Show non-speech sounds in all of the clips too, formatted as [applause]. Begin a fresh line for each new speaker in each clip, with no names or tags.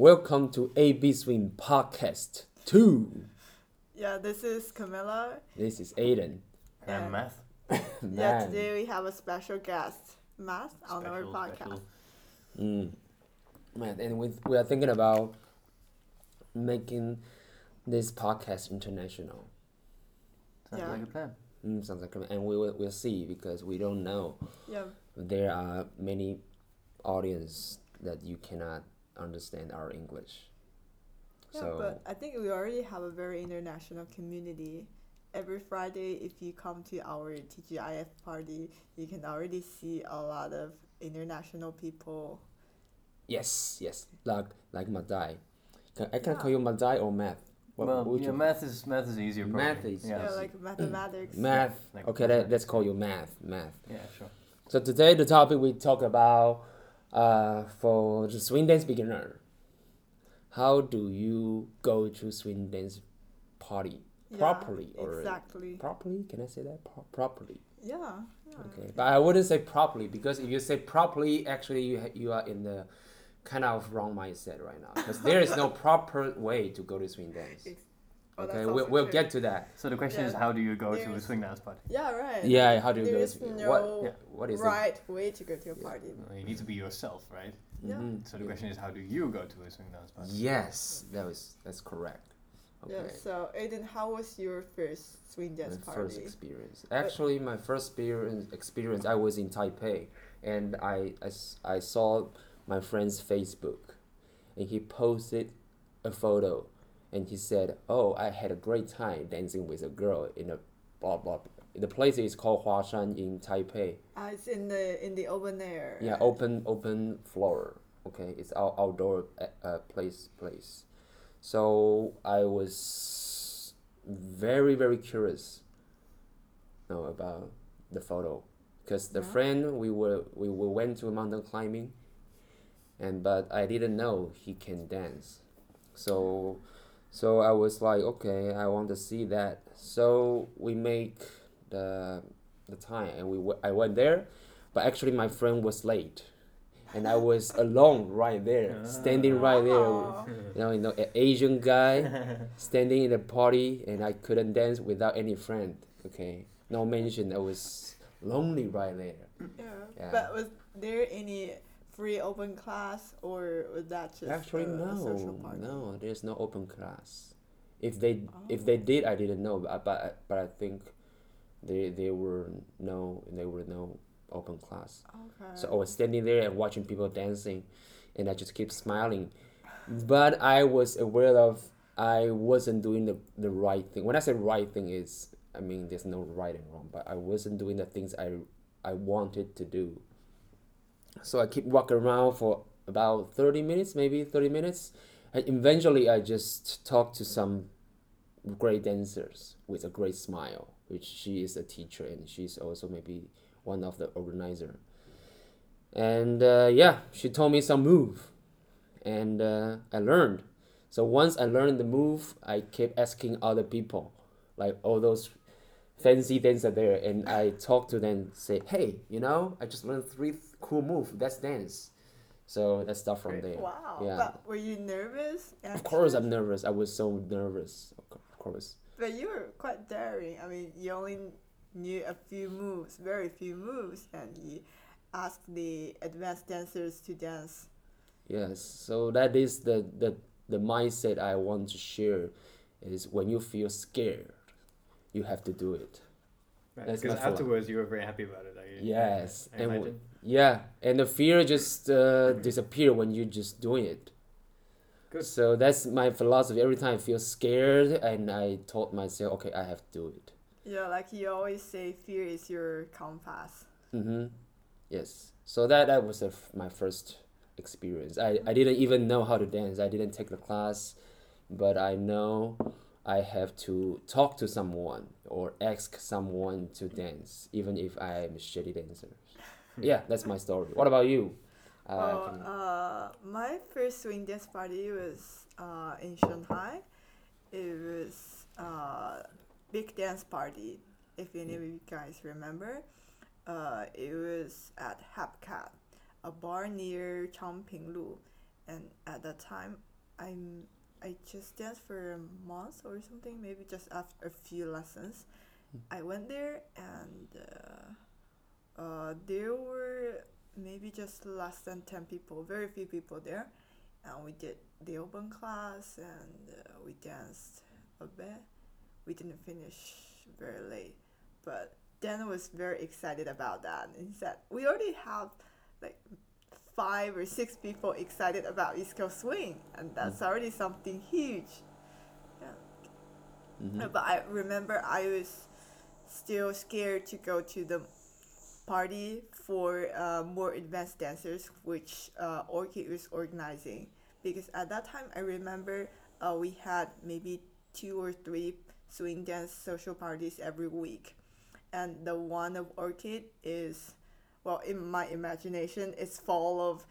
Welcome to AB Swing Podcast 2.
Yeah, this is Camilla.
This is Aiden.
And math. [laughs]
Yeah,
Man.
today we have a special guest, Matt, on our
Special,
podcast.
special.
Mm. Man, and we, we are thinking about making this podcast international.
Sounds
Yeah.
like a plan.
Mm, sounds like, a- and we will we'll see because we don't know.
Yeah,
There are many audience that you cannot understand our English.
yeah,
so
but I think we already have a very international community. Every Friday, if you come to our TGIF party, you can already see a lot of international people.
yes, yes, like like Madai. Can, I can
Yeah.
call you Madai or math. What,
well,
would
yeah, math is math is easier. Probably.
Math is-
yeah.
Yeah, like mathematics. [clears throat]
math.
Like
okay, let,
mathematics.
let's call you math. Math.
Yeah, sure.
So today the topic we talk about uh, for the swing dance beginner. How do you go to swing dance party
Yeah,
properly or
Exactly.
properly? Can I say that Pro- properly?
Yeah. yeah.
Okay, but I wouldn't say properly because if you say properly, actually you ha- you are in the kind of wrong mindset right now because there is no proper way to go to swing dance.
Ex- Oh,
Okay, we'll, we'll
true.
get to that.
So the question is, how do you go to a swing dance party?
Yeah, right.
Yeah, how do you go?
There's
to,
no
what?
Yeah.
What is
right way to go to a party.
Well, you need to be yourself, right?
it?
Yeah.
Mhm,
So the
yeah.
question is, how do you go to a swing dance party?
Yes, that was that's correct. Okay.
Yeah. So, Aiden, how was your first swing dance
my
party?
first experience. Actually, my first experience, experience I was in Taipei, and I, I I saw my friend's Facebook, and he posted a photo, and he said, "Oh, I had a great time dancing with a girl in a blah blah." The place is called Huashan in Taipei.
Uh, it's in the in the open air.
Yeah, open open floor. Okay, it's out, outdoor uh, uh, place place. So I was very very curious. No, about the photo, because the
Yeah.
friend we were we were went to mountain climbing. And but I didn't know he can dance, so, so I was like, okay, I want to see that. So we make the the time, and we w- I went there, but actually my friend was late, and I was alone right there, standing ah. right there. You know, you know, an Asian guy [laughs] standing in a party, and I couldn't dance without any friend. Okay, no mention. I was lonely right there.
Yeah.
Yeah.
But was there any free open class, or was that just
Actually,
a, a social
no, no. There's no open class. If they if
Oh.
they did, I didn't know. But but, I- but I think they they were no they were no open class.
Okay.
So I was standing there and watching people dancing, and I just keep smiling. But I was aware of I wasn't doing the, the right thing. When I say right thing is I mean there's no right and wrong, but I wasn't doing the things I I wanted to do. So I keep walking around for about thirty minutes, maybe thirty minutes. And eventually I just talk to some great dancers with a great smile, which she is a teacher and she's also maybe one of the organizer. And uh, yeah, she told me some move, and uh, I learned. So once I learned the move, I kept asking other people, like all those fancy dancers there, and I talked to them, say, "Hey, you know, I just learned three cool moves. Let's dance." So let's start from there.
Wow.
Yeah.
But were you nervous?
Of course. I'm nervous. I was so nervous. Of Of course.
But you were quite daring. I mean, you only knew a few moves, very few moves, and you asked the advanced dancers to dance.
Yes, so that is the, the the mindset I want to share is when you feel scared, you have to do it.
Right,
That's
because
my philosophy.
afterwards you were very happy about it. I,
Yes,
I, I
and w- Yeah, and the fear just uh, disappear when you just doing it.
Good.
So that's my philosophy. Every time I feel scared, and I told myself, okay, I have to do it.
Yeah, like you always say, fear is your compass.
Mm-hmm. Yes. So that that was a f my first experience. I, I didn't even know how to dance. I didn't take the class, but I know I have to talk to someone or ask someone to dance, even if I am a shitty dancer. yeah, that's my story. What about you? Uh,
well,
can-
uh, my first swing dance party was uh, in Shanghai. It was uh, big dance party. If any of you guys remember, uh, it was at Hapcat, a bar near Changping Lu, and at that time, I'm I just danced for a month or something, maybe just after a few lessons. I went there and uh, uh, there were maybe just less than 10 people, very few people there. And we did the open class and uh, we danced a bit. We didn't finish very late, but Dan was very excited about that. And he said, We already have like five or six people excited about East Coast Swing, and that's already something huge.
Mhm.
Uh, But I remember I was still scared to go to the party for uh, more advanced dancers, which uh, Orchid was organizing. Because at that time, I remember uh, we had maybe two or three swing dance social parties every week. And the one of Orchid is, well, in my imagination, it's full of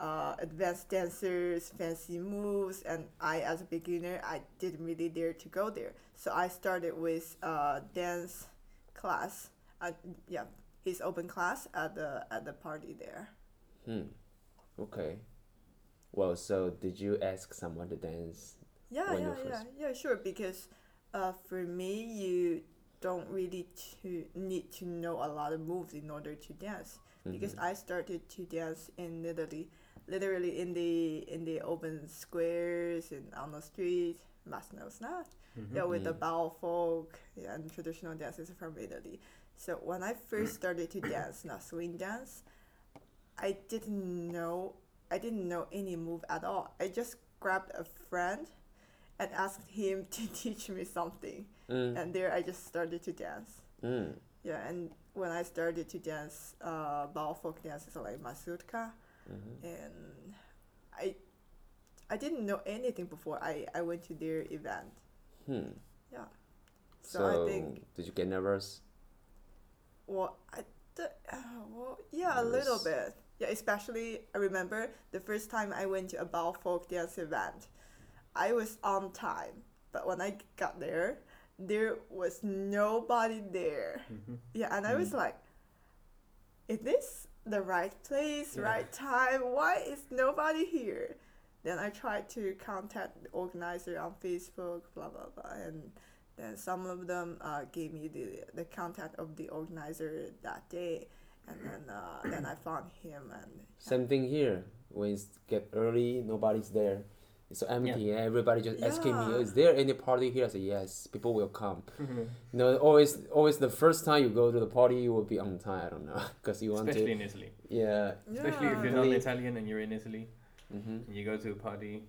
uh, advanced dancers, fancy moves, and I, as a beginner, I didn't really dare to go there. So I started with uh, dance class. Uh, yeah, his open class at the at the party there.
Hmm. Okay. Well, so did you ask someone to dance?
Yeah, yeah, yeah, yeah, sure. Because uh, for me, you don't really to need to know a lot of moves in order to dance. Because
Mhm.
I started to dance in Italy, literally in the in the open squares and on the street. Mas knows not.
Mm-hmm.
Yeah, with the balfolk yeah, and traditional dances from Italy. So when I first [coughs] started to dance, not swing dance, I didn't know I didn't know any move at all. I just grabbed a friend and asked him [laughs] to teach me something.
Mm.
And there I just started to dance.
Mm.
Yeah, and when I started to dance uh, balfolk dances like mazurka,
Mhm.
and I I didn't know anything before I, I went to their event.
Hmm.
Yeah.
So,
So, I think
did you get nervous?
Well, I th- uh, well, yeah, a little bit. Yeah, especially I remember the first time I went to a balfolk dance event. I was on time, but when I got there, there was nobody there.
Mm-hmm.
Yeah, and I was like, "Is this the right place,
Yeah.
right time? Why is nobody here?" Then I tried to contact the organizer on Facebook, blah blah blah, and then some of them uh, gave me the the contact of the organizer that day, and then uh, then I found him and
Same thing here. When it's get early, nobody's there. It's so empty. Everybody just asking me, "Is there any party here?" I say, "Yes." People will come.
Mm-hmm.
You know, always, always the first time you go to the party, you will be on time. I don't know, [laughs] because you want
Especially
to.
in Italy.
Yeah.
Especially if you're
Really-
non-Italian and you're in Italy,
Mm-hmm.
and you go to a party,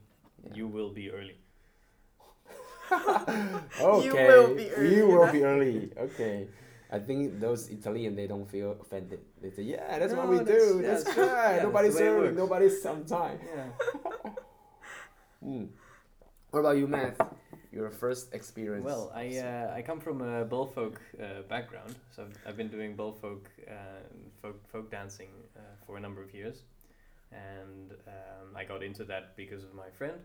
Yeah.
you will be early. [laughs]
Okay.
will be early.
You will be early. Okay. I think those Italian they don't feel offended. They say, "Yeah, that's what we
that's-
do. That's
that's-
right.
yeah,
nobody's
the
early. Nobody's on time."
Yeah. [laughs]
Hmm. What about you, Matt? Your first experience.
Well, I uh, I come from a balfolk uh, background, so I've, I've been doing balfolk uh, folk folk dancing uh, for a number of years, and um, I got into that because of my friend,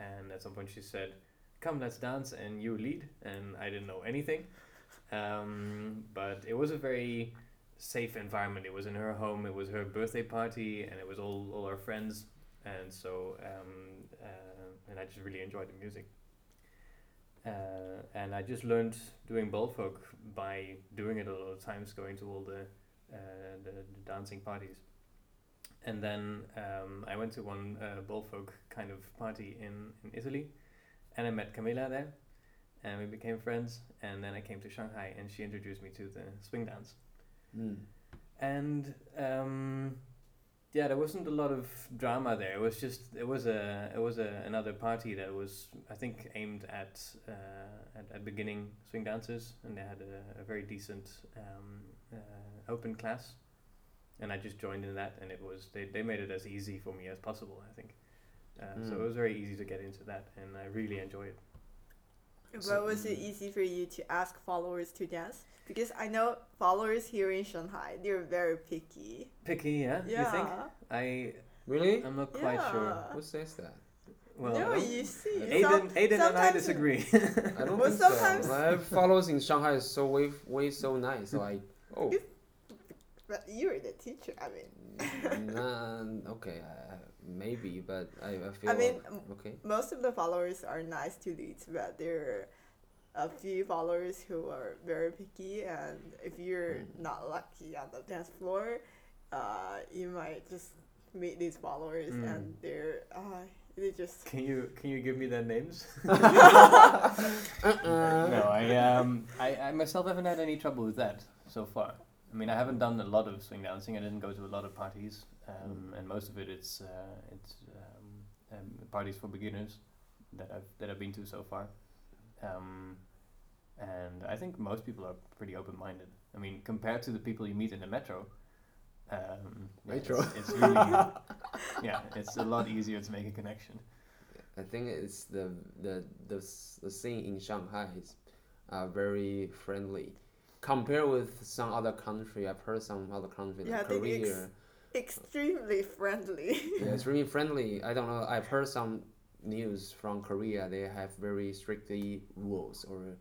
and at some point she said, "Come, let's dance," and you lead, and I didn't know anything, um, but it was a very safe environment. It was in her home. It was her birthday party, and it was all all our friends, and so um, and I just really enjoyed the music. Uh, and I just learned doing balfolk by doing it a lot of times, going to all the uh, the, the dancing parties. And then um, I went to one uh, balfolk kind of party in, in Italy, and I met Camilla there, and we became friends. And then I came to Shanghai, and she introduced me to the swing dance.
Mm.
And um, yeah, there wasn't a lot of drama there. It was just it was a it was a, another party that was I think aimed at uh, at, at beginning swing dancers, and they had a, a very decent um, uh, open class, and I just joined in that, and it was they, they made it as easy for me as possible. I think. Uh, So
Mm.
it was very easy to get into that, and I really enjoyed it.
But was it easy for you to ask followers to dance? Because I know followers here in Shanghai, they're very picky.
Picky, yeah?
Yeah.
You think? I
Really?
I'm not quite sure.
Who says that?
Well,
no,
I don't-
you see.
Aiden,
some-
Aiden and I disagree. [laughs] [laughs]
I don't
Well,
think
sometimes-
so. My followers in Shanghai is so way, way so nice. Like, oh, [laughs]
But you're the teacher. I mean,
nah, okay, uh, maybe, but I, I feel.
I mean,
like- okay.
most of the followers are nice to leads, but there are a few followers who are very picky, and if you're
Mm.
not lucky on the dance floor, uh, you might just meet these followers,
Mm.
and they're uh, they just
Can you can you give me their names? [laughs] [laughs]
Uh-uh.
no, I um I, I myself haven't had any trouble with that so far. I mean, I haven't done a lot of swing dancing. I didn't go to a lot of parties, um, and most of it it's uh, it's um, um, parties for beginners that I've that I've been to so far. Um, and I think most people are pretty open-minded. I mean, compared to the people you meet in the metro, um, yeah,
Metro.
It's, it's really [laughs] yeah, it's a lot easier to make a connection.
I think it's the the the the scene in Shanghai is uh, very friendly. Compared with some other country, I've heard some other country
Yeah,
like
I think
Korea.
Extremely friendly.
yeah, it's really [laughs] friendly. I don't know. I've heard some news from Korea. They have very strictly rules, or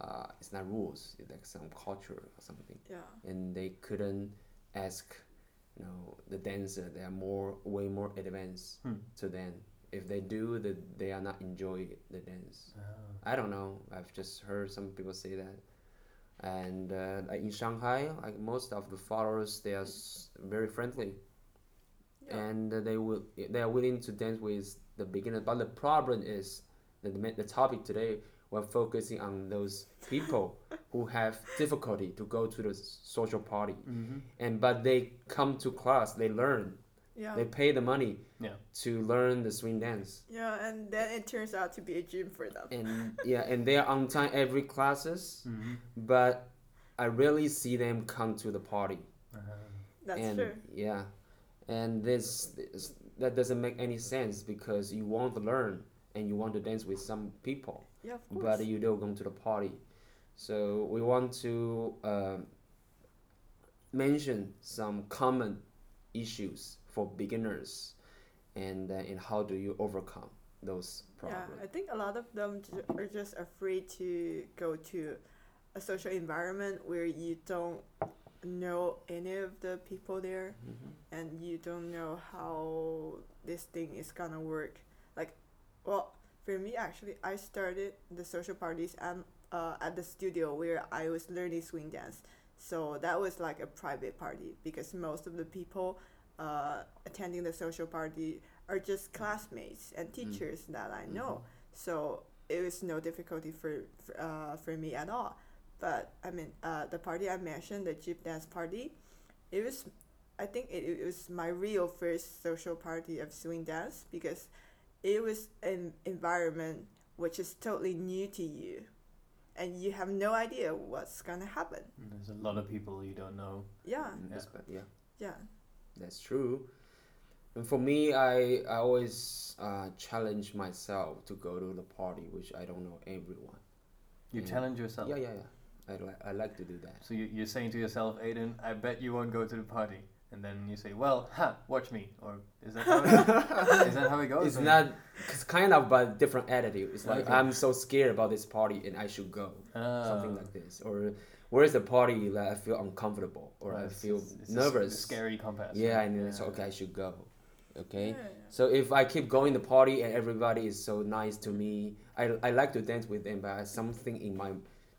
uh, it's not rules. It's like some culture or something,
yeah.
and they couldn't ask, you know, the dancer. They are more, way more advanced
Hmm.
to them. If they do, the, they are not enjoy the dance. I don't know. I've just heard some people say that. And uh, in Shanghai, like most of the followers, they are very friendly,
Yeah.
and uh, they will they are willing to dance with the beginner. But the problem is that the, the topic today we're focusing on those people [laughs] who have difficulty to go to the social party,
Mm-hmm.
and but they come to class, they learn,
Yeah.
they pay the money
Yeah.
to learn the swing dance.
yeah, and then it turns out to be a gym for them.
and yeah, and they are on time every classes,
Mm-hmm.
but I rarely see them come to the party.
That's
and
true.
yeah, and this, this that doesn't make any sense because you want to learn and you want to dance with some people,
Yeah, of course.
but you don't come to the party. So we want to um, mention some common issues for beginners, and uh, and how do you overcome those problems?
Yeah, I think a lot of them are just afraid to go to a social environment where you don't know any of the people there
Mhm.
and you don't know how this thing is gonna work. Like, well, for me actually, I started the social parties at, uh, at the studio where I was learning swing dance. So that was like a private party because most of the people uh, attending the social party are just classmates and teachers that I know. So it was no difficulty for, for, uh, for me at all. But I mean, uh, the party I mentioned, the Jeep dance party, it was, I think it, it was my real first social party of swing dance because it was an environment which is totally new to you and you have no idea what's gonna happen.
There's a lot of people you don't know.
Yeah,
Mm, that's yeah.
yeah,
That's true. And for me, I, I always uh, challenge myself to go to the party, which I don't know everyone.
You
Mm.
challenge yourself.
Yeah, yeah, yeah. I, li- I like to do that.
So you, you're saying to yourself, Aiden, I bet you won't go to the party. And then you say, well, ha, watch me. Or is that how it, [laughs] is that how it goes?
It's
Or-
not, it's kind of but different attitude. It's like
Okay.
I'm so scared about this party and I should go, something
Ah.
like this. Or where's the party that I feel uncomfortable or
Right,
I feel
it's- it's
nervous.
a scary compass.
Yeah, and then it's okay. I should go. Okay.
Yeah, yeah.
So if I keep going the party and everybody is so nice to me, I, I like to dance with them, but something in my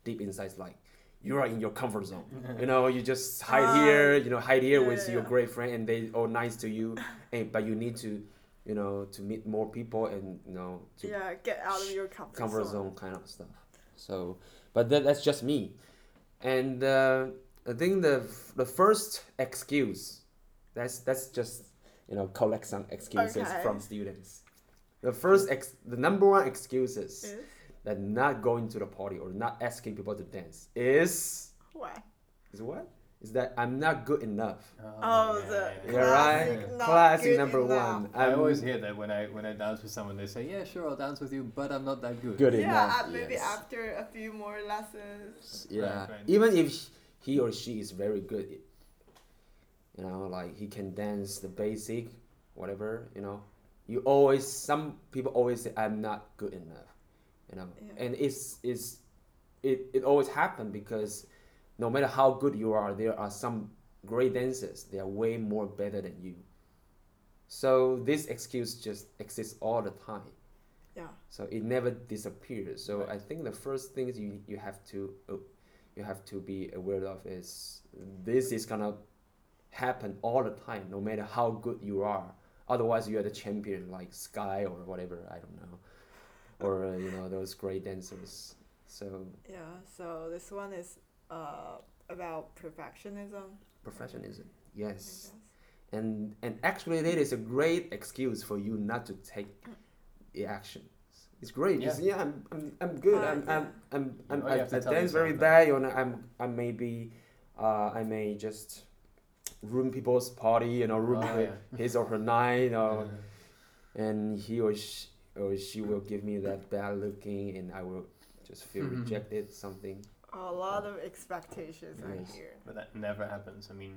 deep inside is like, you are in your comfort zone. [laughs] You know, you just hide
Ah,
here, you know, hide here
yeah,
with
yeah,
your
yeah.
great friend and they all nice to you, and but you need to, you know, to meet more people and you know to
yeah, get out of your comfort,
comfort
zone.
zone kind of stuff. So, but that, that's just me, and uh, I think the the first excuse, that's that's just you know collect some excuses
Okay.
from students. The first ex, the number one excuses
Is
that not going to the party or not asking people to dance is
what?
is what is that I'm not good enough.
Oh,
yeah,
the
yeah,
Yeah,
classic,
right. Classic number
enough.
one.
I
I'm
always hear that when I when I dance with someone, they say, "Yeah, sure, I'll dance with you, but I'm not that good."
good
Yeah,
enough.
uh, maybe
yes.
after a few more lessons.
Yeah,
Right, right.
even if he or she is very good, you know, like he can dance the basic, whatever, you know, you always some people always say I'm not good enough, you know,
Yeah.
and it's it's it it always happened because no matter how good you are, there are some great dancers. They are way more better than you. So this excuse just exists all the time.
Yeah.
So it never disappears. So
Right.
I think the first things you you have to uh, you have to be aware of is this is gonna happen all the time, no matter how good you are. Otherwise, you are the champion, like Skye or whatever. I don't know, or uh, you know those great dancers. So
Yeah. So this one is uh about perfectionism. Perfectionism,
yes, and and actually that is a great excuse for you not to take the actions. It's great. Yeah,
Yeah.
yeah I'm, I'm, I'm good.
Uh,
I'm, I'm, I'm, I'm,
You
I,
have to
I dance very bad. You know, I'm, I may be, uh, I may just ruin people's party. You know, ruin
Oh,
her-
yeah.
his or her night. You know,
Uh,
and he or she, or she will give me that bad looking, and I will just feel
Mhm.
rejected. Something.
A lot of expectations are
Yes.
here.
But that never happens. I mean,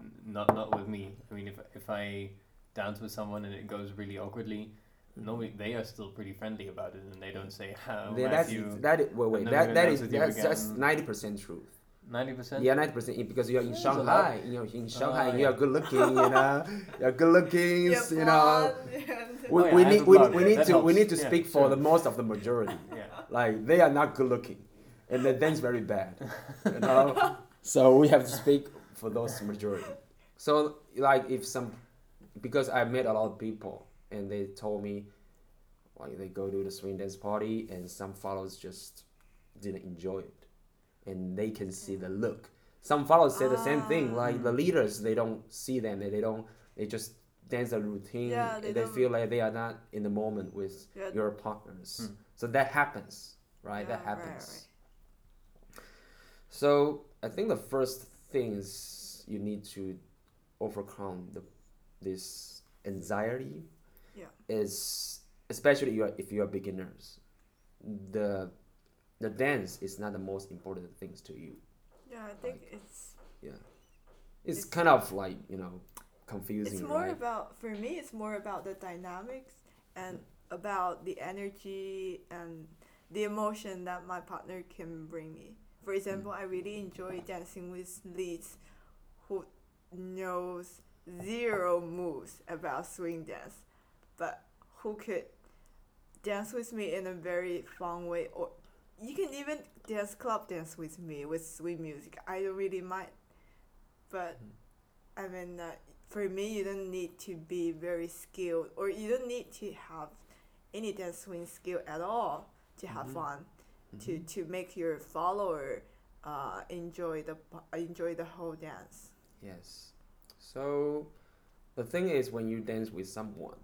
n- not not with me. I mean, if if I dance with someone and it goes really awkwardly, mm. normally they are still pretty friendly about it, and they don't say, "How
Then that's
Matthew."
that. Is, wait, wait. That
gonna
that
dance
is
with you
that's that's
again.
ninety percent truth.
Ninety percent.
Yeah, ninety percent eh, because you're in
That's a lot.
Shanghai. You know, in Shanghai,
Oh,
you're
yeah.
good looking. You know, [laughs] you're good looking.
Yeah,
You know, [laughs] we,
Oh, yeah,
we need
have
we,
blonde.
we need
That
to we need
helps.
to
Yeah,
speak for
sure.
the most of the majority. [laughs]
Yeah.
Like they are not good looking, and they dance very bad. You know, [laughs] so we have to speak for those majority. So like if some, because I met a lot of people and they told me, like they go to the swing dance party and some followers just didn't enjoy it, and they can see the look. Some followers say the same thing.
Ah.
Like the leaders, they don't see them. They, they don't. They just dance a routine.
Yeah,
they
they
feel like they are not in the moment with
Yeah.
your partners.
Hmm.
So that happens, right? that
Yeah, right,
happens. So I think the first things you need to overcome the this anxiety.
Yeah.
Is especially you are, if you are beginners, the the dance is not the most important things to you.
Yeah, I think it's
Yeah, it's,
It's-
kind of like you know confusing,
it's more
right?
about for me it's more about the dynamics and about the energy and the emotion that my partner can bring me. For example, I really enjoy dancing with leads who knows zero moves about swing dance, but who could dance with me in a very fun way or you can even dance club dance with me with swing music. I don't really mind. But I mean, uh, for me, you don't need to be very skilled, or you don't need to have any dance swing skill at all to have
Mhm.
fun, to
Mhm.
to make your follower uh, enjoy the enjoy the whole dance.
Yes. So the thing is when you dance with someone,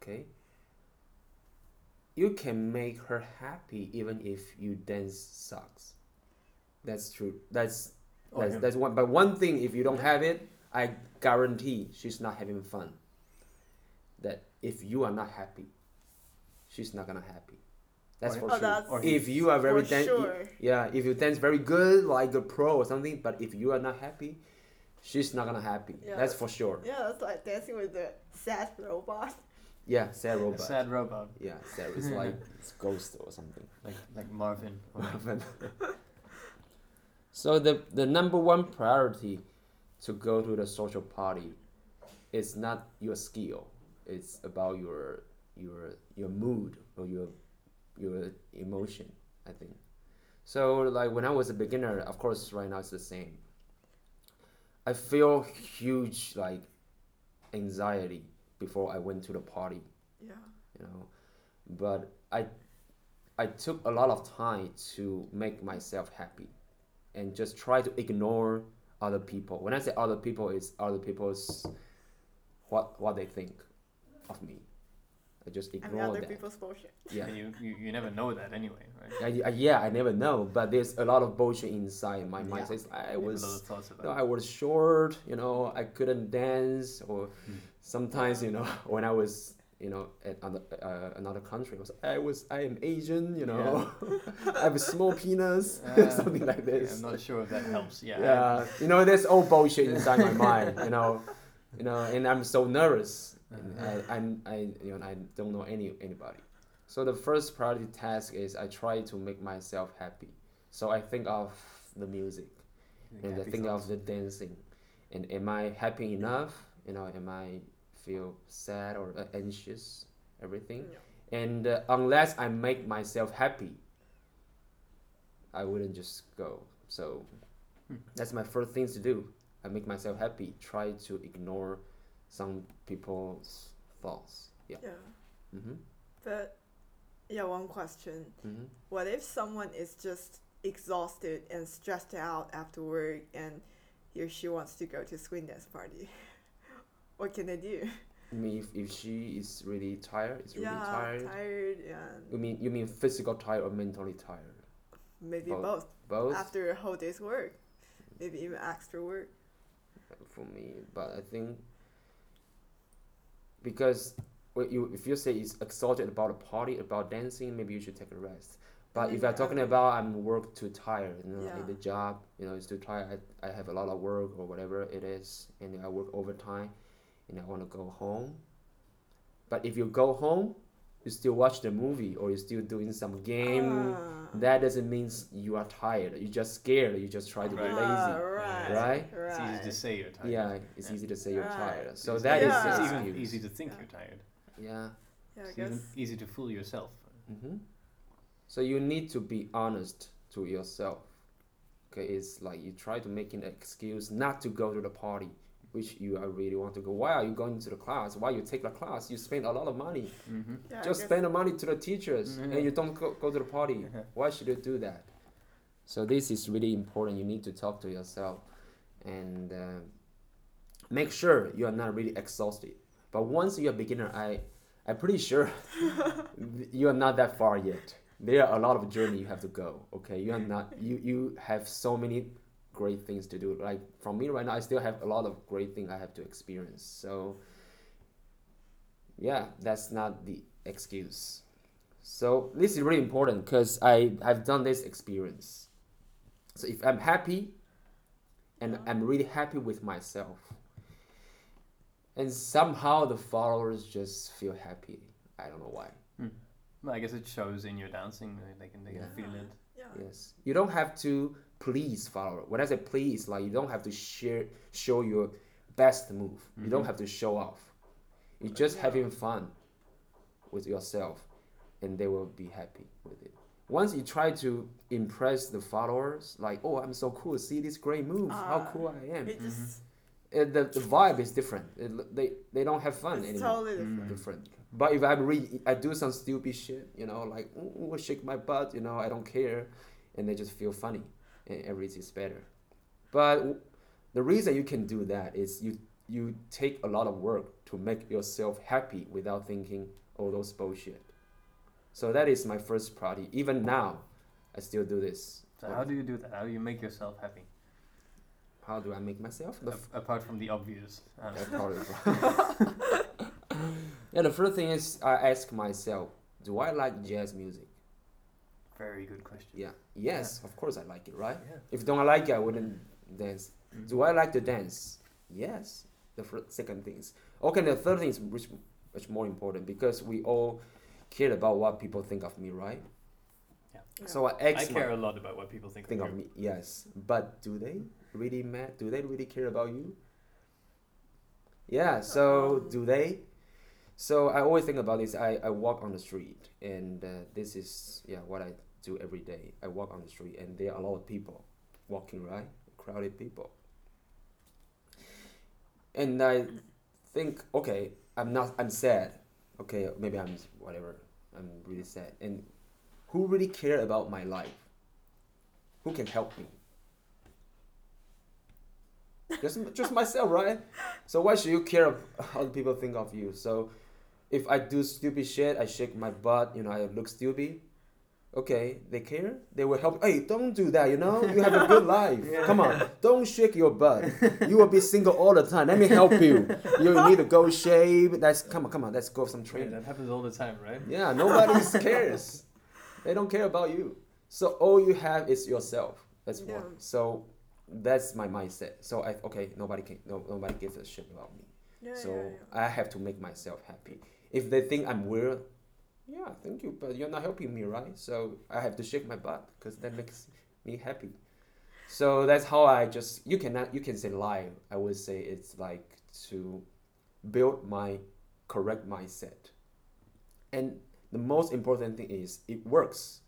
okay, you can make her happy even if you dance sucks. That's true. That's
Or
that's,
him.
that's one but one thing if you don't have it, I guarantee she's not having fun. That if you are not happy, she's not gonna happy. That's
Or-
for
Oh,
sure.
that's
if you are very
for
dan-
sure.
yeah, if you dance very good, like a pro or something, but if you are not happy, she's not gonna happy.
Yeah,
That's for sure.
Yeah, that's like dancing with the sad robot.
Yeah, sad
A
robot.
sad robot,
Yeah, sad. It's [laughs] like it's ghost or something.
like like Marvin. [laughs] or-
so the the number one priority to go to the social party is not your skill. It's about your your your mood or your your emotion. I think. So like when I was a beginner, of course, right now it's the same. I feel huge like anxiety before I went to the party.
Yeah.
you know but i i took a lot of time to make myself happy and just try to ignore other people when i say other people it's other people's what what they think of me i just
I mean,
ignore
other
that
people's bullshit.
yeah
you, you, you never know that anyway, right?
I, I- yeah i never know but there's a lot of bullshit inside my mind
Yeah.
says i
a lot
was
of thoughts about
you know. I was short, you know, I couldn't dance, or
Hmm.
sometimes, you know, [laughs] when I was, you know, at another, uh, another country, I was, I was, I am Asian, you know, [laughs] I have a small penis,
Uh, [laughs]
something like
Yeah,
this.
I'm not sure if that helps. Yeah.
Yeah, you know, there's all bullshit inside my mind, you know, you know, and I'm so nervous, and I, I'm, I, you know, I don't know any anybody. So the first priority task is I try to make myself happy. So I think of the music
Like
and I think
thoughts.
of the dancing and am I happy enough? You know, am I feel sad or uh, anxious? Everything.
Yeah.
And uh, unless I make myself happy, I wouldn't just go. So
Hmm.
that's my first things to do. I make myself happy. Try to ignore some people's thoughts. Yeah.
Yeah.
Mm-hmm.
But yeah, one question.
Mm-hmm.
What if someone is just exhausted and stressed out after work and he or she wants to go to swing dance party? [laughs] what can they do?
I mean, if, if she is really tired, is really
yeah,
tired.
tired and
You mean you mean physical tired or mentally tired?
maybe
Both.
both.
Both
After a whole day's work, maybe even extra work.
for me, but I think because you if you say it's exhausted about a party about dancing, maybe you should take a rest. But if you're talking about I'm work too tired, you know,
Yeah.
like the job, you know, it's too tired. I, I have a lot of work or whatever it is, and I work overtime, and I want to go home. But if you go home, you still watch the movie or you're still doing some game.
Ah.
That doesn't mean you are tired. You're just scared. You just try to be
Right.
Ah,
lazy.
right.
Right?
It's easy to say you're tired.
Yeah, it's
Yeah.
easy to say you're
Right.
tired. So
It's
that is
Yeah.
the
It's even easy to think
Yeah.
you're tired.
Yeah.
Yeah,
It's even easy to fool yourself.
hmm So you need to be honest to yourself. Okay, it's like you try to make an excuse not to go to the party, which you are really want to go. Why are you going to the class? Why you take the class? You spend a lot of money.
Mm-hmm.
Yeah,
Just spend the money to the teachers,
Mhm.
and you don't go, go to the party.
Mhm.
Why should you do that? So this is really important. You need to talk to yourself, and uh, make sure you are not really exhausted. But once you're a beginner, I, I'm pretty sure [laughs] [laughs] you are not that far yet. There are a lot of journey you have to go. Okay, you are not. You you have so many great things to do. Like from me right now, I still have a lot of great things I have to experience. So yeah, that's not the excuse. So this is really important because I I've done this experience. So if I'm happy, and I'm really happy with myself, and somehow the followers just feel happy. I don't know why. Hmm.
Well, I guess it shows in your dancing. They can they can
Yeah.
feel it.
Yeah.
Yes, you don't have to please follower. When I say please, like you don't have to share show your best move. You don't
Mhm.
have to show off. You're just
Yeah.
having fun with yourself, and they will be happy with it. Once you try to impress the followers, like, oh, I'm so cool. See this great move. How
Ah,
cool I am.
It just
Uh, the, the vibe is different. It, they they don't have fun
it's
anymore.
totally different.
Mm.
Different. But if I really I do some stupid shit, you know, like ooh, shake my butt, you know, I don't care, and they just feel funny, and everything's better. But the reason you can do that is you you take a lot of work to make yourself happy without thinking all those bullshit. So that is my first priority. Even now, I still do this.
So how do you do that? How do you make yourself happy?
How do I make myself?
A- apart from the obvious. Uh,
That's [laughs] part of it. [laughs] yeah, the first thing is I ask myself, do I like jazz music?
Very good question.
Yeah. Yes, of course I like it, right?
Yeah.
If don't I like it, I wouldn't dance.
Mhm.
Do I like to dance? Yes. The first, second thing is okay. The third thing is much, much more important because we all care about what people think of me, right?
Yeah.
So I
I care
my,
a lot about what people think,
think
of
of me. Yes, but do they really matter? Do they really care about you? Yeah. So
Um,
do they? So I always think about this. I, I walk on the street, and uh, this is yeah what I do every day. I walk on the street, and there are a lot of people walking, right? Crowded people. And I think, okay, I'm not. I'm sad. Okay, maybe I'm whatever. I'm really sad. And who really care about my life? Who can help me? Just, just myself, right? So why should you care [laughs] how people think of you? So if I do stupid shit, I shake my butt, you know, I look stupid. Okay, they care. They will help. Hey, don't do that. You know, you have a good [laughs] life. Come on, don't shake your butt. You will be single all the time. Let me help you. You need to go shave. That's come on, come on. Let's go some
Yeah,
training.
that happens all the time, right?
Yeah, nobody [laughs] cares. They don't care about you. So all you have is yourself. That's
Yeah.
one. So that's my mindset. So I okay, nobody can no, nobody gives a shit about me.
Yeah,
so
yeah, yeah.
I have to make myself happy. If they think I'm weird, yeah, thank you, but you're not helping me, right? So I have to shake my butt because that makes me happy. So that's how I just you cannot you can say lie. I would say it's like to build my correct mindset. And the most important thing is it works.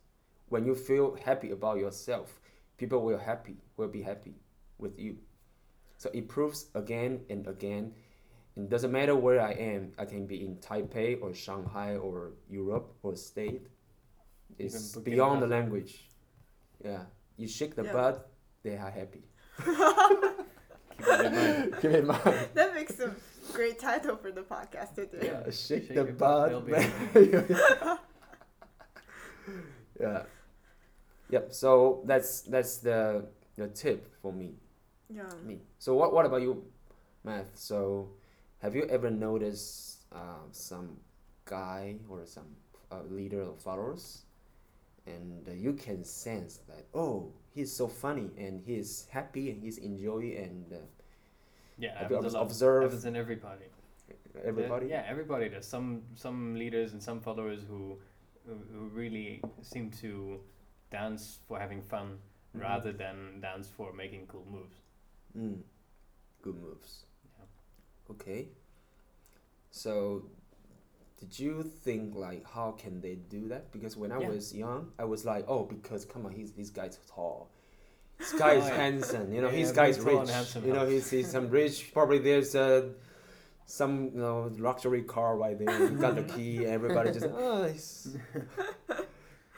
When you feel happy about yourself, people will happy will be happy with you. So it proves again and again. It doesn't matter where I am. I can be in Taipei or Shanghai or Europe or state. It's beyond the language. Yeah, you shake the
Yeah.
butt, they are happy.
Keep that in mind.
Keep in mind. [laughs]
That makes a great title for the podcast to do.
Yeah, shake,
Shake
the
your butt,
butt. man. [laughs] yeah. Yep. So that's that's the the tip for me.
Yeah.
Me. So what what about you, Math? So, have you ever noticed um, some guy or some uh, leader or followers, and uh, you can sense that oh he's so funny and he's happy and he's enjoying and uh,
Yeah,
Have you
happens a lot.
observed-
Happens in every party.
everybody.
Yeah, everybody does. Some some leaders and some followers who who, really seem to dance for having fun
Mhm.
rather than dance for making cool moves.
Mm. Good moves. Okay. So, did you think like how can they do that? Because when I
Yeah.
was young, I was like, oh, because come on, he's this guy's tall. This guy is [laughs] handsome. You know,
Yeah, yeah,
guy's rich. You know, he's, he's some rich. Probably there's uh, some you know luxury car right there. He got the [laughs] key. Everybody just oh. He's... [laughs]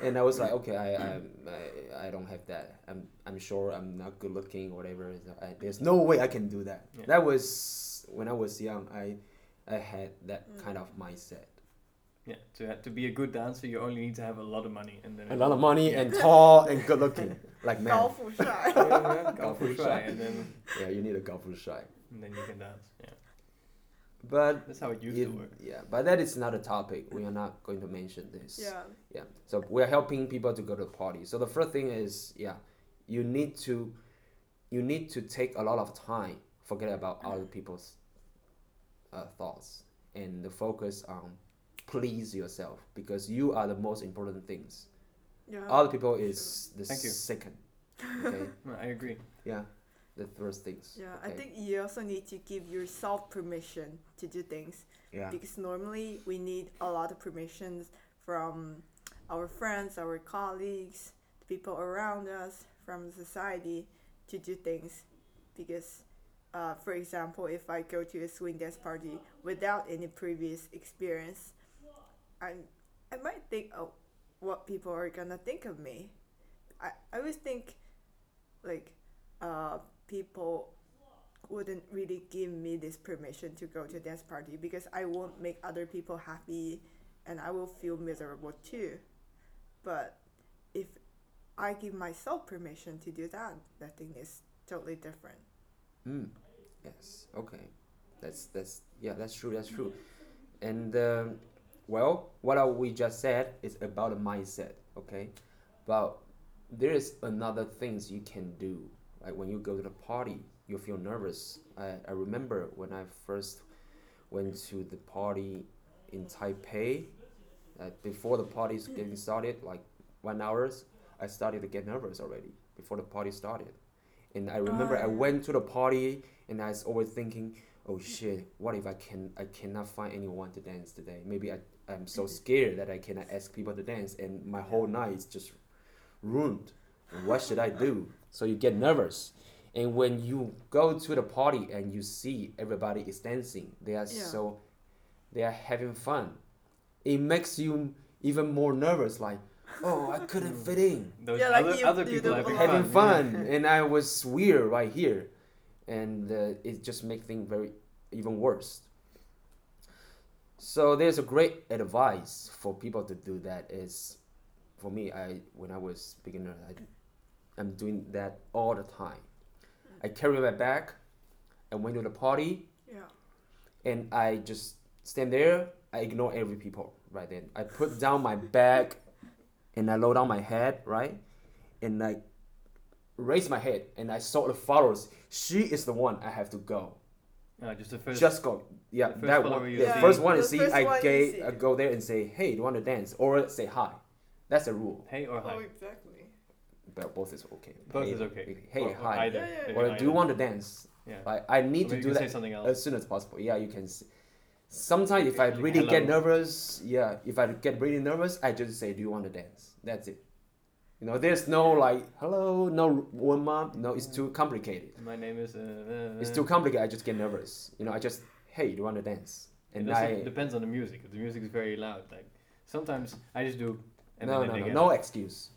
And I was like, okay, I, I, I, I don't have that. I'm, I'm sure I'm not good looking or whatever. I, there's no way I can do that.
Yeah.
That was when I was young, I I had that
mm.
kind of mindset.
Yeah, to uh, to be a good dancer, you only need to have a lot of money and then
a lot of money yeah. and tall and good [laughs] looking, like man.
Gao Fu Shai.
Gao Fu Shai, and then
yeah, you need a Gao Fu Shai.
And then you can dance. Yeah.
But
that's how it used
it,
to work.
Yeah, but that is not a topic. We are not going to mention this.
Yeah.
Yeah. So we are helping people to go to the party. So the first thing is yeah, you need to, you need to take a lot of time forget about other people's uh, thoughts and the focus on please yourself because you are the most important things.
Yeah.
Other people is the
Thank you.
second. Okay. [laughs]
I agree.
yeah. The first things.
Yeah, I think you also need to give yourself permission to do things
Yeah.
because normally we need a lot of permissions from our friends, our colleagues, the people around us, from society to do things. Because, uh, for example, if I go to a swing dance party without any previous experience, I I might think, oh, what people are gonna think of me. I I always think, like, uh, people wouldn't really give me this permission to go to a dance party because I won't make other people happy and I will feel miserable too. But if I give myself permission to do that, that thing is totally different.
Mm. Yes. Okay. That's that's yeah. That's true. That's true. And um, well, what we just said is about a mindset. Okay, but there is another things you can do. Like when you go to the party, you feel nervous. I, I remember when I first went to the party in Taipei. Uh, before the party getting started, like one hours, I started to get nervous already before the party started. And I remember I went to the party and I was always thinking, oh shit, what if I can I cannot find anyone to dance today? Maybe I, I'm so mm-hmm. scared that I cannot ask people to dance and my whole night is just ruined. What should I do? So you get nervous. And when you go to the party and you see everybody is dancing, they are
Yeah.
so they are having fun. It makes you even more nervous, like, oh, I couldn't fit in
Those
Yeah, like
other,
you-
other
you
people
don't
having
having
fun.
fun, and I was weird right here, and uh, it just makes things very even worse. So there's a great advice for people to do that. Is for me, I when I was beginner, I, I'm doing that all the time. I carry my bag, I went to the party,
Yeah.
and I just stand there. I ignore every people right then. I put down my bag, and I lower down my head, right, and I raise my head, and I saw the followers. She is the one I have to go.
Uh, just the first.
Just go. Yeah,
the first
that one.
you
The
see.
first one
The
to see, I
one
gay,
see.
I go there and say, "Hey, do you want to dance?" or say hi. That's the rule.
hey or hi.
Oh, exactly.
but both is okay.
Both
hey,
is okay.
Hey,
Or- or
hi.
Either.
Yeah, yeah,
Maybe
Or do you want to dance?
Yeah.
Like I need
Or
to do that
say something else.
as soon as possible. Yeah, you can. s- Sometimes if I really get nervous, yeah, if I get really nervous, I just say, "Do you want to dance?" That's it. You know, there's no like, "Hello," no warm up. No, it's too complicated.
My name is. Uh, uh,
It's
uh,
too complicated. I just get nervous. You know, I just, "Hey, do you want to dance?" And I
depends on the music. If the music is very loud, like sometimes I just do. And
no,
then
no, no, no
it.
excuse.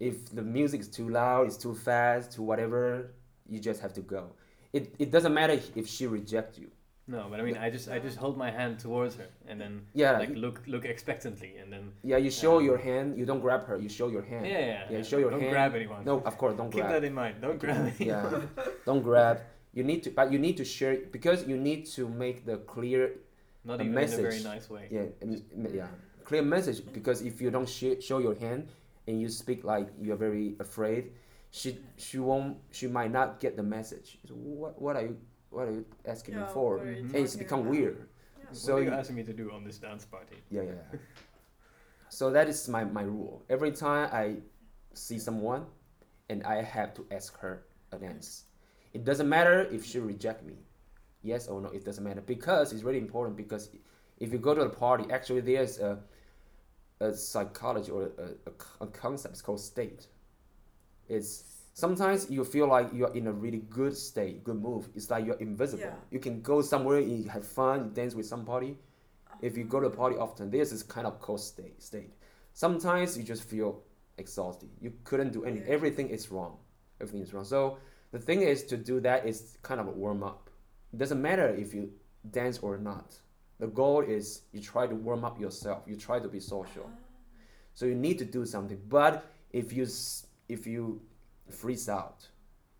If the music is too loud, it's too fast, too whatever, you just have to go. It, it doesn't matter if she rejects you.
No, but I mean, I just I just hold my hand towards her and then
Yeah,
like look look expectantly and then
yeah. You show
Um,
your hand. You don't grab her. You show your
yeah
hand.
yeah yeah.
Yeah, show your
don't
hand.
grab anyone.
No, of course, don't
keep
grab.
Keep that in mind. Don't grab anyone.
yeah, [laughs] don't grab. You need to, but you need to share because you need to make the clear,
Not
A
even in a very
message.
nice way.
yeah, m- m- yeah, clear message. Because if you don't sh- show your hand and you speak like you're very afraid, she she won't. She might not get the message. So what what are you what are you asking me for?
what are you
Mhm.
And it's become
about?
weird.
Yeah.
So
what are you
you-
asking me to do on this dance party?
Yeah, yeah. yeah. so that is my, my rule. Every time I see someone and I have to ask her a dance. It doesn't matter if she reject me. Yes or no, it doesn't matter. Because it's really important because if you go to a party, actually there's a a psychology or a, a, a concept it's called state. It's sometimes you feel like you're in a really good state, good move. It's like you're invisible.
Yeah.
You can go somewhere, you have fun, you dance with somebody. If you go to a party often, there's this kind of cold state. State. Sometimes you just feel exhausted. You couldn't do anything.
Yeah.
Everything is wrong. Everything is wrong. So the thing is to do that is kind of a warm up. It doesn't matter if you dance or not. The goal is you try to warm up yourself. You try to be social. Ah. So you need to do something. But if you if you freeze out,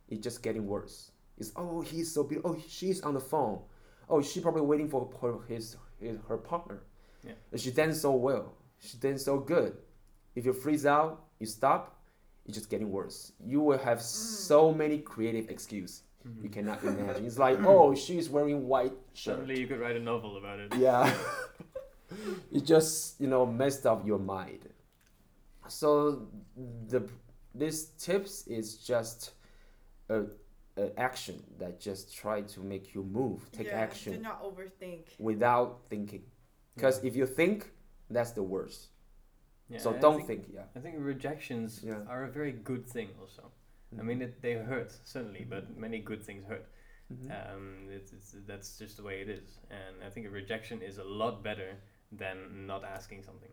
it's just getting worse. It's oh he's so beautiful. Oh she's on the phone. Oh she's probably waiting for her, his, his her partner.
Yeah.
And She danced so well. She danced so good. If you freeze out, you stop. It's just getting worse. You will have mm. so many creative excuses. You mm-hmm. cannot imagine. It's like [laughs] oh she's wearing white shirt.
Suddenly you could write a novel about it.
Yeah. [laughs] it just, you know, messed up your mind. So the this tips is just a, a action that just try to make you move, take
yeah, Do
action
not overthink.
without thinking. Because if you think, that's the worst.
Yeah,
so
I
don't
think,
think, yeah.
I think rejections
Yeah.
are a very good thing also. I mean, it, they hurt certainly, but many good things hurt.
Mhm.
Um, it's, it's, that's just the way it is, and I think a rejection is a lot better than not asking something.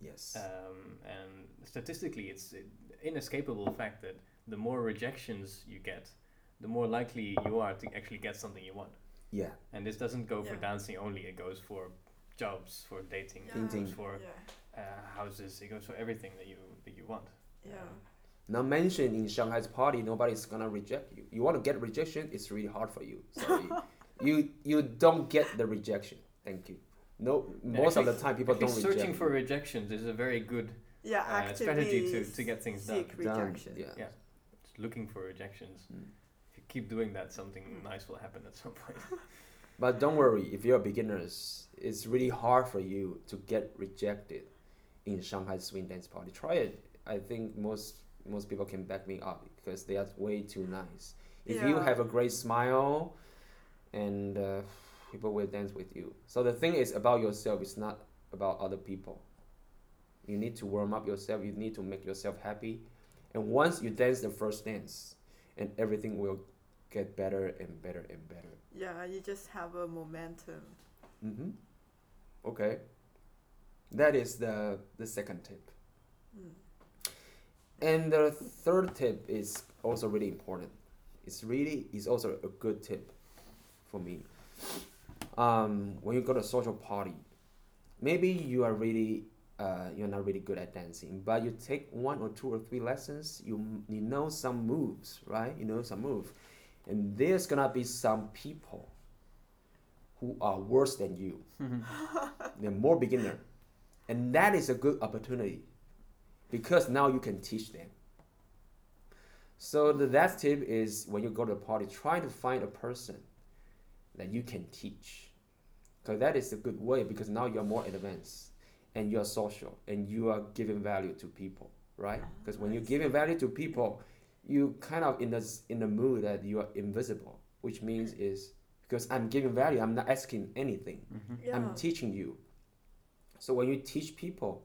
yes.
Um, and statistically, it's an inescapable fact that the more rejections you get, the more likely you are to actually get something you want.
yeah.
And this doesn't go for dancing only; it goes for jobs, for dating,
Yeah.
it goes for
Yeah.
uh, houses, it goes for everything that you that you want.
Yeah.
Not mention in Shanghai's party, nobody's gonna reject you. You want to get rejection, it's really hard for you. Sorry, [laughs] you you don't get the rejection. Thank you. No,
Yeah,
most of the time people
Actually,
don't
searching
reject.
for rejections is a very good
Yeah.
Uh,
actively
strategy to- to get things done.
seek.
Done,
rejection.
Yeah.
Yeah. looking for rejections.
Mm.
If you keep doing that, something nice will happen at some point. [laughs]
But don't worry, if you're a beginners, it's really hard for you to get rejected in Shanghai swing dance party. Try it. I think most most people can back me up because they are way too nice. If you have a great smile, and uh, people will dance with you. So the thing is about yourself. It's not about other people. You need to warm up yourself. You need to make yourself happy, and once you dance the first dance, and everything will get better and better and better.
Yeah, you just have a momentum.
Mm-hmm. Okay. That is the the second tip.
Mm.
And the third tip is also really important. It's really is also a good tip for me. Um, when you go to a social party, maybe you are really uh, you're not really good at dancing, but you take one or two or three lessons. You you know some moves, right? You know some move, and there's gonna be some people who are worse than you. [laughs] They're more beginner, and that is a good opportunity because now you can teach them. So the last tip is when you go to a party, try to find a person that you can teach, because that is a good way because now you're more advanced and you are social and you are giving value to people. right? Ah, because when you're giving value to people, you kind of in the in the mood that you are invisible, which means is because I'm giving value, I'm not asking anything. Mm-hmm.
Yeah.
I'm teaching you. So when you teach people,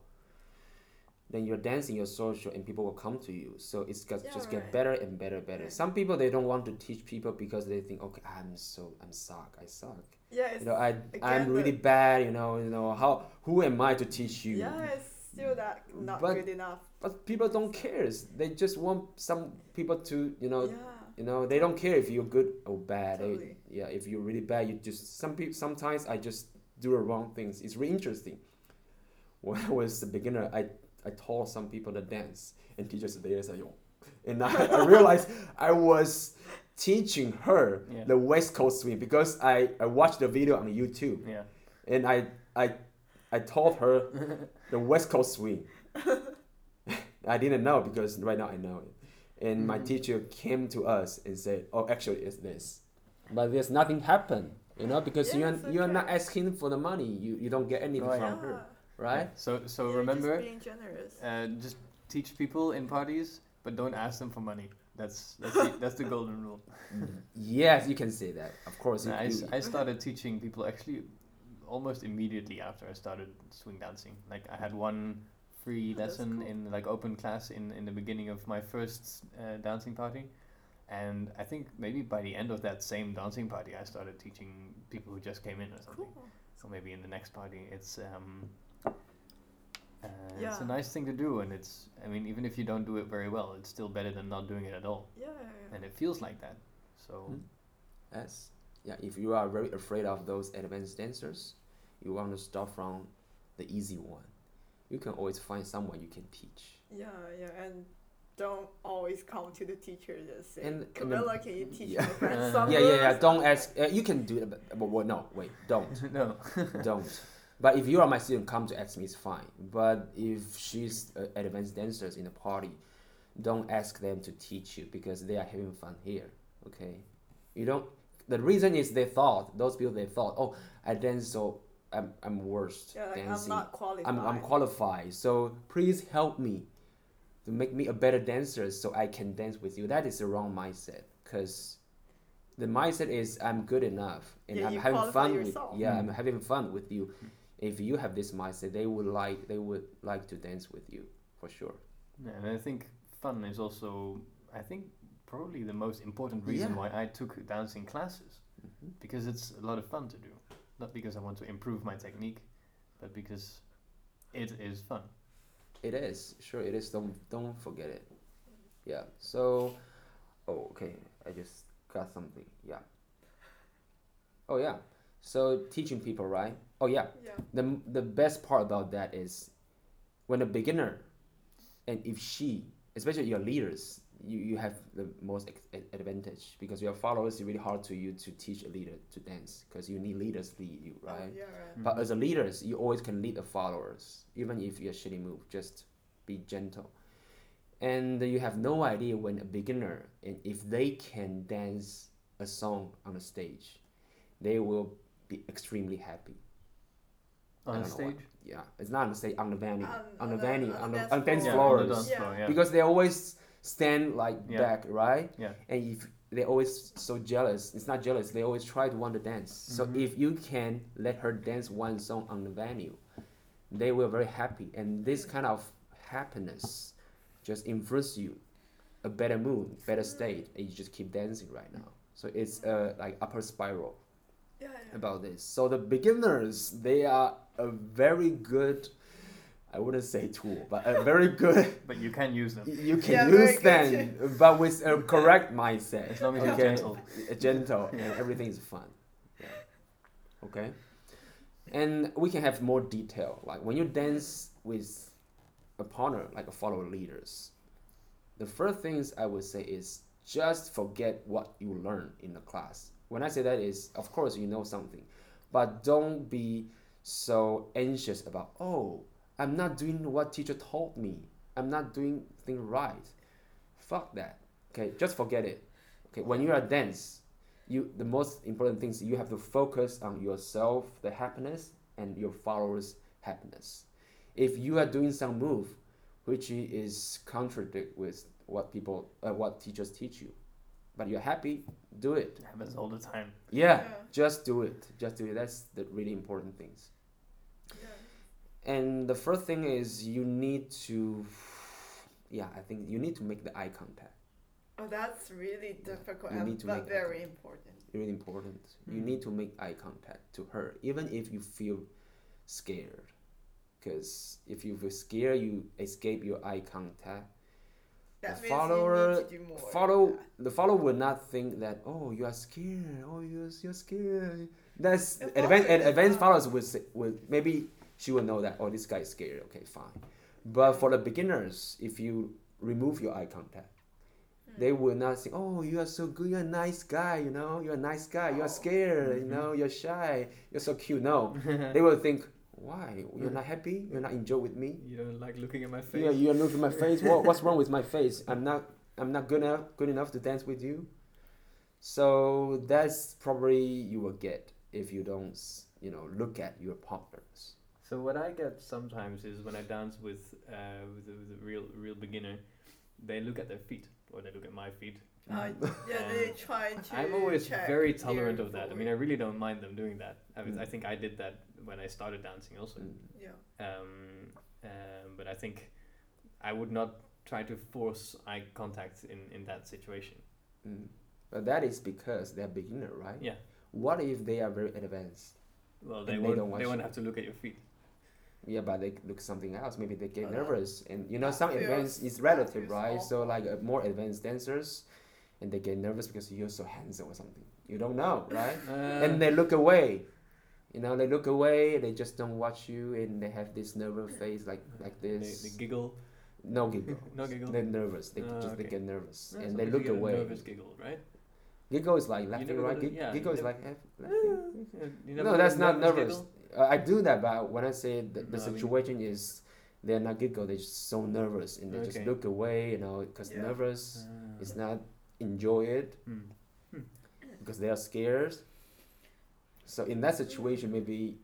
then you're dancing, you're social, and people will come to you. So it's got,
Yeah,
just get better and better, better.
Right.
Some people they don't want to teach people because they think, okay, I'm so I'm suck, I suck.
yeah,
You know, I I'm really bad. You know, you know how who am I to teach you?
yeah, it's still that not
But-
good enough.
But people don't care. They just want some people to you know
yeah.
you know they don't care if you're good or bad. They-
Totally.
yeah, if you're really bad, you just some people sometimes I just do the wrong things. It's really interesting. When I was a beginner, I I taught some people to dance, and teachers there say, "Yo," and I, I realized I was teaching her
Yeah.
the West Coast swing because I, I watched the video on YouTube
Yeah.
and I I I taught her the West Coast swing. [laughs] I didn't know because right now I know it. And my
Mhm.
teacher came to us and said, "Oh, actually, it's this." But there's nothing happened, you know, because
Yeah,
you're
it's
you're not asking for the money. You you don't get anything
Right.
from
yeah.
her, right?
So so
You're
remember,
just being generous.
uh, just teach people in parties, but don't ask them for money. That's that's the, that's the golden rule. [laughs]
Yes, you can say that. Of course, you,
I, s-
you-
I started teaching people actually almost immediately after I started swing dancing. Like I had one free
Oh,
lesson
cool.
in like open class in in the beginning of my first uh, dancing party, and I think maybe by the end of that same dancing party, I started teaching people who just came in or something.
Cool.
So maybe in the next party, it's um, uh, it's a nice thing to do, and it's I mean even if you don't do it very well, it's still better than not doing it at all,
Yeah, yeah, yeah.
and it feels like that. So
Hmm. yes, yeah. If you are very afraid of those advanced dancers, you want to start from the easy one. You can always find someone you can teach.
Yeah, yeah, and don't always come to the teacher and say,
And- and the-
Camilla, can you teach [laughs]
yeah.
my friend some
yeah, yeah, yeah. Don't ask. Uh, you can do it, but, but well, no, wait, don't, [laughs]
no. [laughs]
don't. But if you are my student, come to ask me, it's fine. But if she's uh, advanced dancers in the party, don't ask them to teach you because they are having fun here. Okay, you don't. The reason is they thought those people they thought, oh, I dance so I'm I'm worst
Yeah, like, I'm
dancing.
not qualified.
I'm, I'm qualified. So please help me to make me a better dancer so I can dance with you. That is the wrong mindset because the mindset is I'm good enough and
Yeah,
I'm having fun
yourself.
with yeah,
Mm.
I'm having fun with you. If you have this mindset, they would like they would like to dance with you for sure.
Yeah, and I think fun is also, I think, probably the most important reason
Yeah.
why I took dancing classes
Mhm.
because it's a lot of fun to do. Not because I want to improve my technique, but because it is fun.
It is sure it is. Don't don't forget it. Yeah. So, oh okay. I just got something. Yeah. Oh yeah. So teaching people, right? Oh yeah.
Yeah.
The the best part about that is when a beginner, and if she, especially your leaders, you, you have the most advantage because your followers. It's really hard to you to teach a leader to dance because you need leaders to lead you,
Oh,
right?
yeah, right. Mm-hmm.
But as a leaders, you always can lead the followers, even if you're shitty move. Just be gentle, and you have no idea when a beginner and if they can dance a song on the stage, they will be extremely happy.
On
don't know why.
stage?
Yeah, it's not on the stage, on the venue,
On-
on,
on
the
the-
venue,
on
on
the
the
dance
on dance
floor.
Yeah, the
floors,
dance floor, yeah.
because they always stand like
Yeah.
back, right?
Yeah.
and if they're always so jealous it's not jealous they always try to want to dance so
Mhm.
if you can let her dance one song on the venue they will very happy and this kind of happiness just influence you a better mood better state and you just keep dancing right now so it's a like upper spiral
Yeah, yeah.
about this so the beginners they are a very good i wouldn't say tool but a very [laughs] good
But you can use them.
you can
Yeah,
use
good.
them, but with a correct mindset.
As long as you're
okay?
gentle.
Gentle, and everything is fun. Yeah. Okay. And we can have more detail. Like when you dance with a partner, like a follower leaders, the first things I would say is just forget what you learned in the class. When I say that is, of course you know something, but don't be so anxious about oh i'm not doing what teacher told me. I'm not doing things right. Fuck that. Okay just forget it. Okay when you are dance you the most important things you have to focus on yourself the happiness and your followers happiness. If you are doing some move which is contradict with what people uh, what teachers teach you. But you're happy, do it.
It happens all the time.
Yeah,
Yeah.
just do it. Just do it. That's the really important things.
Yeah.
And the first thing is you need to, yeah, I think you need to make the eye contact.
Oh, that's really difficult
You need to
but
make
very
contact.
important.
Really important. You
Mm.
need to make eye contact to her, even if you feel scared. Because if you feel scared, you escape your eye contact.
That
The follower-
you need to do more.
Follow the follower will not think that oh you are scared. Oh you're you're scared. That's advanced advanced followers will say, will maybe she will know that oh this guy is scared okay fine, but for the beginners if you remove your eye contact,
Hmm.
they will not think oh you are so good. You're a nice guy you know? You're a nice guy. You're
Oh.
scared you
Mhm.
know? You're shy. You're so cute. No. [laughs] They will think why you're not happy you're not enjoy with me
You don't like looking at my face.
yeah, you are looking at my face. [laughs] What, what's wrong with my face? I'm not. I'm not good enough. Good enough to dance with you. So that's probably you will get if you don't, you know, look at your partners.
So what I get sometimes is when I dance with uh, with, a, with a real real beginner, they look at their feet or they look at my feet.
Uh, yeah, they try to.
I'm always very tolerant of that. I mean, I really don't mind them doing that. I, was, I
Mm.
think I did that when I started dancing also.
Mm.
Yeah.
Um, um, but I think I would not try to force eye contact in, in that situation.
Mm. But that is because they're beginner, right?
Yeah.
What if they are very advanced?
Well, they won't.
don't
They,
want
won't
you.
have to look at your feet.
Yeah, but they look something else. Maybe they get
Oh, that-
nervous, and you know, some
feels-
advanced is relative,
feels
right? So like uh, more advanced dancers, and they get nervous because you're so handsome or something. You don't know, right? [laughs]
Uh,
and they look away. You know, they look away. They just don't watch you, and they have this nervous face like like this.
they giggle.
no giggle. [laughs]
No giggle.
They're nervous. They
Ah,
just they get nervous,
Yeah,
and they look
you get a
away.
Nervous giggle, right?
Giggle is like laughing, right?
got yeah,
giggle is
never-
like laughing. [laughs] No, that's not nervous. Uh, I do that, but when I say the, the
No, I mean-
situation is they're not giggle, they're just so nervous, and they just look away. You know, because
Yeah.
nervous
Ah.
is not enjoy it
Hmm.
because they are scared. So in that situation, maybe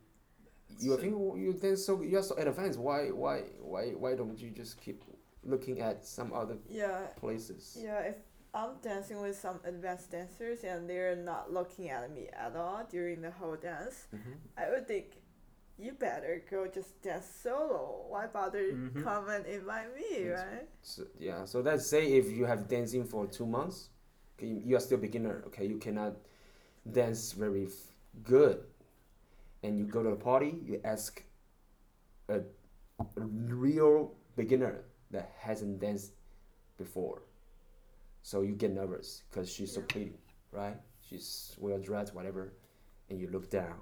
you think "Oh, you then so you're so advanced. Why why why why don't you just keep looking at some other
Yeah.
places?
Yeah, if I'm dancing with some advanced dancers and they're not looking at me at all during the whole dance,
Mhm.
I would think, you better go just dance solo. Why bother
Mhm.
come and invite me,
Yes.
right?
So, yeah. So let's say if you have dancing for two months, okay, you are still beginner. Okay, you cannot dance very good, and you go to a party, you ask a, a real beginner that hasn't danced before, so you get nervous because she's so pretty, right? She's well dressed, whatever, and you look down,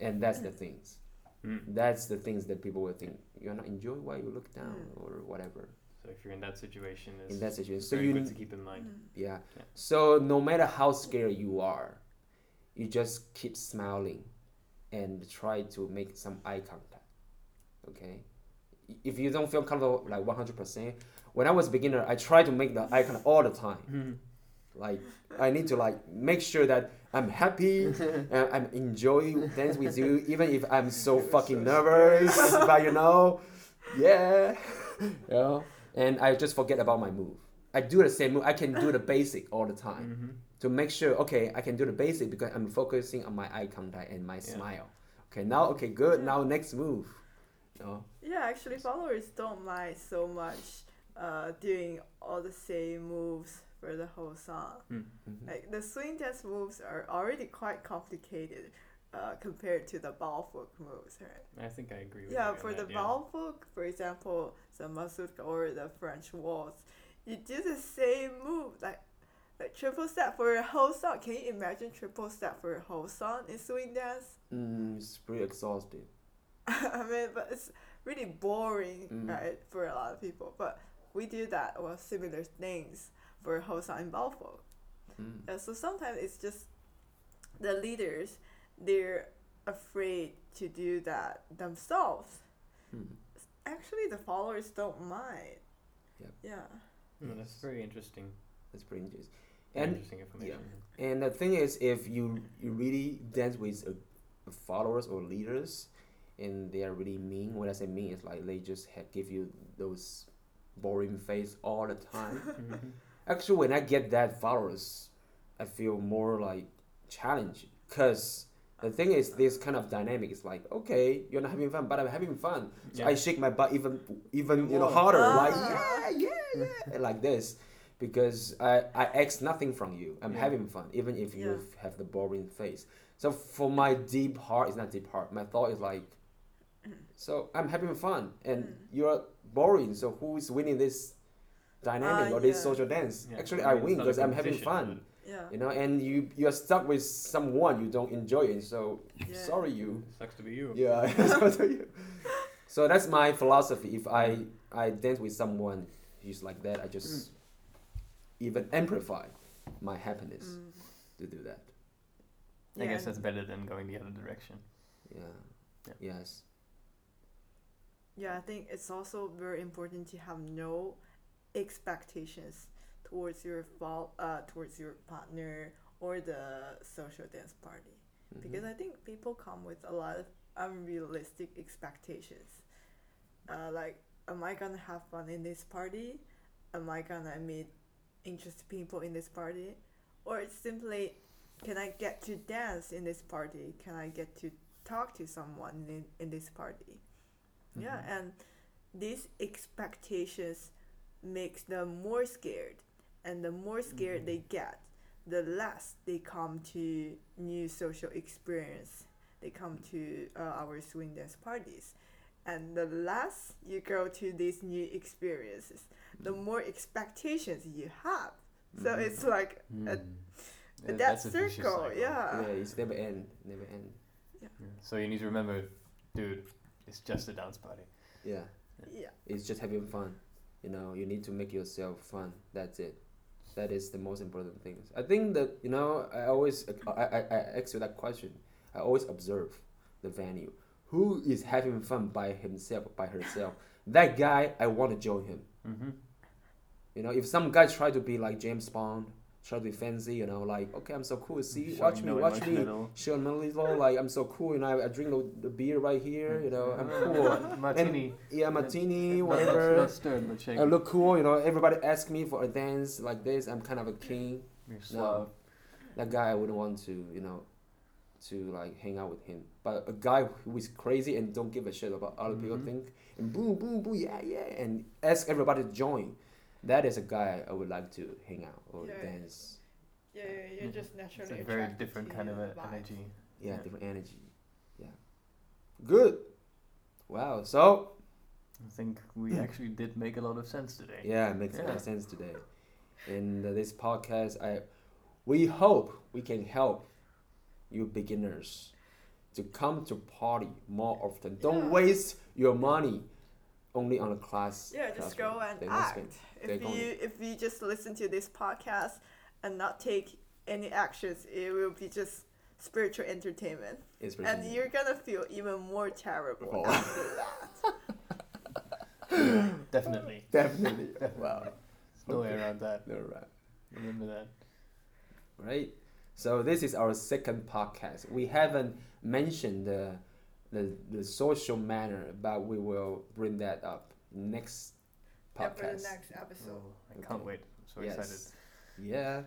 and that's the things.
Hmm.
That's the things that people will think you're not enjoying why you look down or whatever
So if you're in that situation, it's
in that situation. So you
good to keep in mind.
Mm.
yeah.
Yeah.
So no matter how scared you are, you just keep smiling and try to make some eye contact. Okay. If you don't feel comfortable like one hundred percent, when I was a beginner, I try to make the eye contact all the time.
Hmm.
Like I need to like make sure that I'm happy and [laughs] I'm enjoying dance with you, even if I'm so [laughs] fucking nervous. but you know, [laughs] yeah, you know, and I just forget about my move. I do the same move. I can do the basic all the time
Mhm.
To make sure. Okay, I can do the basic because I'm focusing on my eye contact and my
Yeah.
smile. Okay, now okay, good. Now next move. You know?
Yeah, actually, followers don't mind so much uh, doing all the same moves for the whole song.
Hmm.
Mhm.
Like the swing dance moves are already quite complicated uh, compared to the balfolk moves, right?
I think I agree with
Yeah,
you on
for the
that, yeah.
ball folk, for example, the mazurka or the French waltz, you do the same move, like like triple step for a whole song. Can you imagine triple step for a whole song in swing dance?
Mm, it's pretty exhausting. [laughs]
I mean, but it's really boring,
Mm.
right, for a lot of people. But we do that or similar things for a whole song in balfolk.
Mm.
Uh, so sometimes it's just the leaders, they're afraid to do that themselves.
Mm.
Actually, the followers don't mind.
Yep.
Yeah.
Hmm, that's very interesting.
That's pretty interesting. And
interesting information.
And the thing is, if you, you really dance with a followers or leaders, and they are really mean. What I say mean, it's like they just have, give you those boring face all the time. [laughs]
Mhm.
Actually, when I get that followers, I feel more like challenged. Cause the thing is, this kind of dynamic is like, okay, you're not having fun, but I'm having fun. So
Yeah.
I shake my butt even, even you know harder, like
Ah.
yeah, yeah, yeah, like this, because I I ask nothing from you. I'm
Yeah.
having fun, even if you
Yeah.
have the boring face. So for my deep heart, it's not deep heart. My thought is like, [clears throat] so I'm having fun, and
Mm.
you're boring. So who is winning this dynamic
Ah,
or this
yeah.
social dance?
Yeah,
Actually,
I
I
mean, it's
win because I'm having
competition,
fun.
Yeah.
You know, and you you're stuck with someone you don't enjoy it. So
Yeah.
sorry, you.
Sucks to be you.
Yeah, [laughs] [laughs] sorry you. So that's my philosophy. If I I dance with someone who's like that, I just even amplify my happiness
Mm.
to do that.
I
Yeah,
guess that's better than going the other direction.
Yeah.
Yeah.
Yes.
Yeah, I think it's also very important to have no expectations towards your fault, uh, towards your partner or the social dance party,
Mhm.
because I think people come with a lot of unrealistic expectations. Uh, like, am I gonna have fun in this party? Am I gonna meet interesting people in this party? Or it's simply, can I get to dance in this party? Can I get to talk to someone in, in this party? Yeah,
Mhm.
and these expectations makes them more scared, and the more scared
Mhm.
they get, the less they come to new social experience. They come to uh, our swing dance parties, and the less you go to these new experiences, the
Mm.
more expectations you have. So
Mhm.
it's like a,
Mm.
a
Yeah,
that
that's a vicious
circle,
cycle.
yeah.
yeah, it's never end, never end.
Yeah. So you need to remember, dude, it's just a dance party.
Yeah.
yeah.
It's just having fun. You know, you need to make yourself fun. That's it. That is the most important thing. I think that you know, I always I, I, I ask you that question. I always observe the venue. Who is having fun by himself, by herself? That guy, I want to join him.
Mm-hmm.
You know, if some guy try to be like James Bond, try to be fancy, you know, like okay, I'm so cool. See, watch me, watch me. Show me a little, like I'm so cool. You know, I, I drink the, beer right here. You know, I'm cool. [laughs]
Martini.
Yeah, martini, whatever.
Not stirred, but.
I look cool, you know. Everybody ask me for a dance like this. I'm kind of a king.
You're
No, that guy I wouldn't want to, you know, to like hang out with him. But a guy who is crazy and don't give a shit about other people
Mhm.
think and boom, boom, boom, yeah, yeah, and ask everybody to join. That is a guy I would like to hang out or
Yeah.
dance.
Yeah, yeah, you're just
It's a very different kind of a energy.
Yeah,
Yeah.
different energy. Yeah, good. Wow. So
I think we actually did make a lot of sense today.
Yeah, it makes a lot of sense today. In uh, this podcast, I we hope we can help you beginners to come to party more often. Don't
Yeah.
waste your money only on a class.
Yeah, just
classroom.
go and
They're
act.
spend-
If
gonna-
you if you just listen to this podcast and not take any actions, it will be just spiritual entertainment,
It's
and you're gonna feel even more terrible
Oh.
after that. [laughs]
Definitely.
definitely. wow.
There's no way around that.
No, right.
Remember that.
right? So this is our second podcast. We haven't mentioned the the, the social manner, but we will bring that up next podcast.
Yeah,
podcast.
for the next episode.
Oh, I can't
Okay.
wait. I'm so
yes.
excited.
Yeah.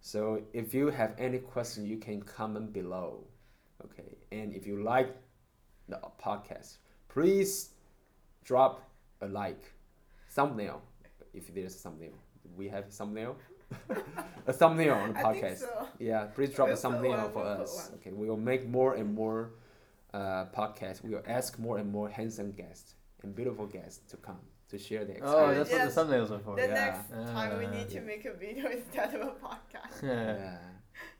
So if you have any question, you can comment below. Okay. And if you like the podcast, please drop a like, thumbnail, if there's a thumbnail. We have thumbnail. [laughs] a thumbnail on the
I think
podcast.
so.
Yeah, please drop a thumbnail
one,
for us. Okay, we will make more and more uh, podcasts. We will ask more and more handsome guests and beautiful guests to come to share their
Oh, that's
yes.
what the thumbnails are for.
The
yeah.
next time we need to make a video [laughs] instead of a podcast.
Yeah.
yeah,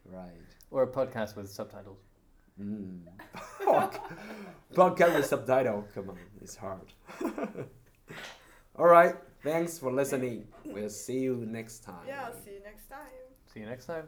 right.
Or a podcast with subtitles.
Mm. [laughs] Podcast with subtitle. Come on, it's hard. [laughs] All right. Thanks for listening. We'll see you next time.
Yeah, I'll see you next time.
See you next time.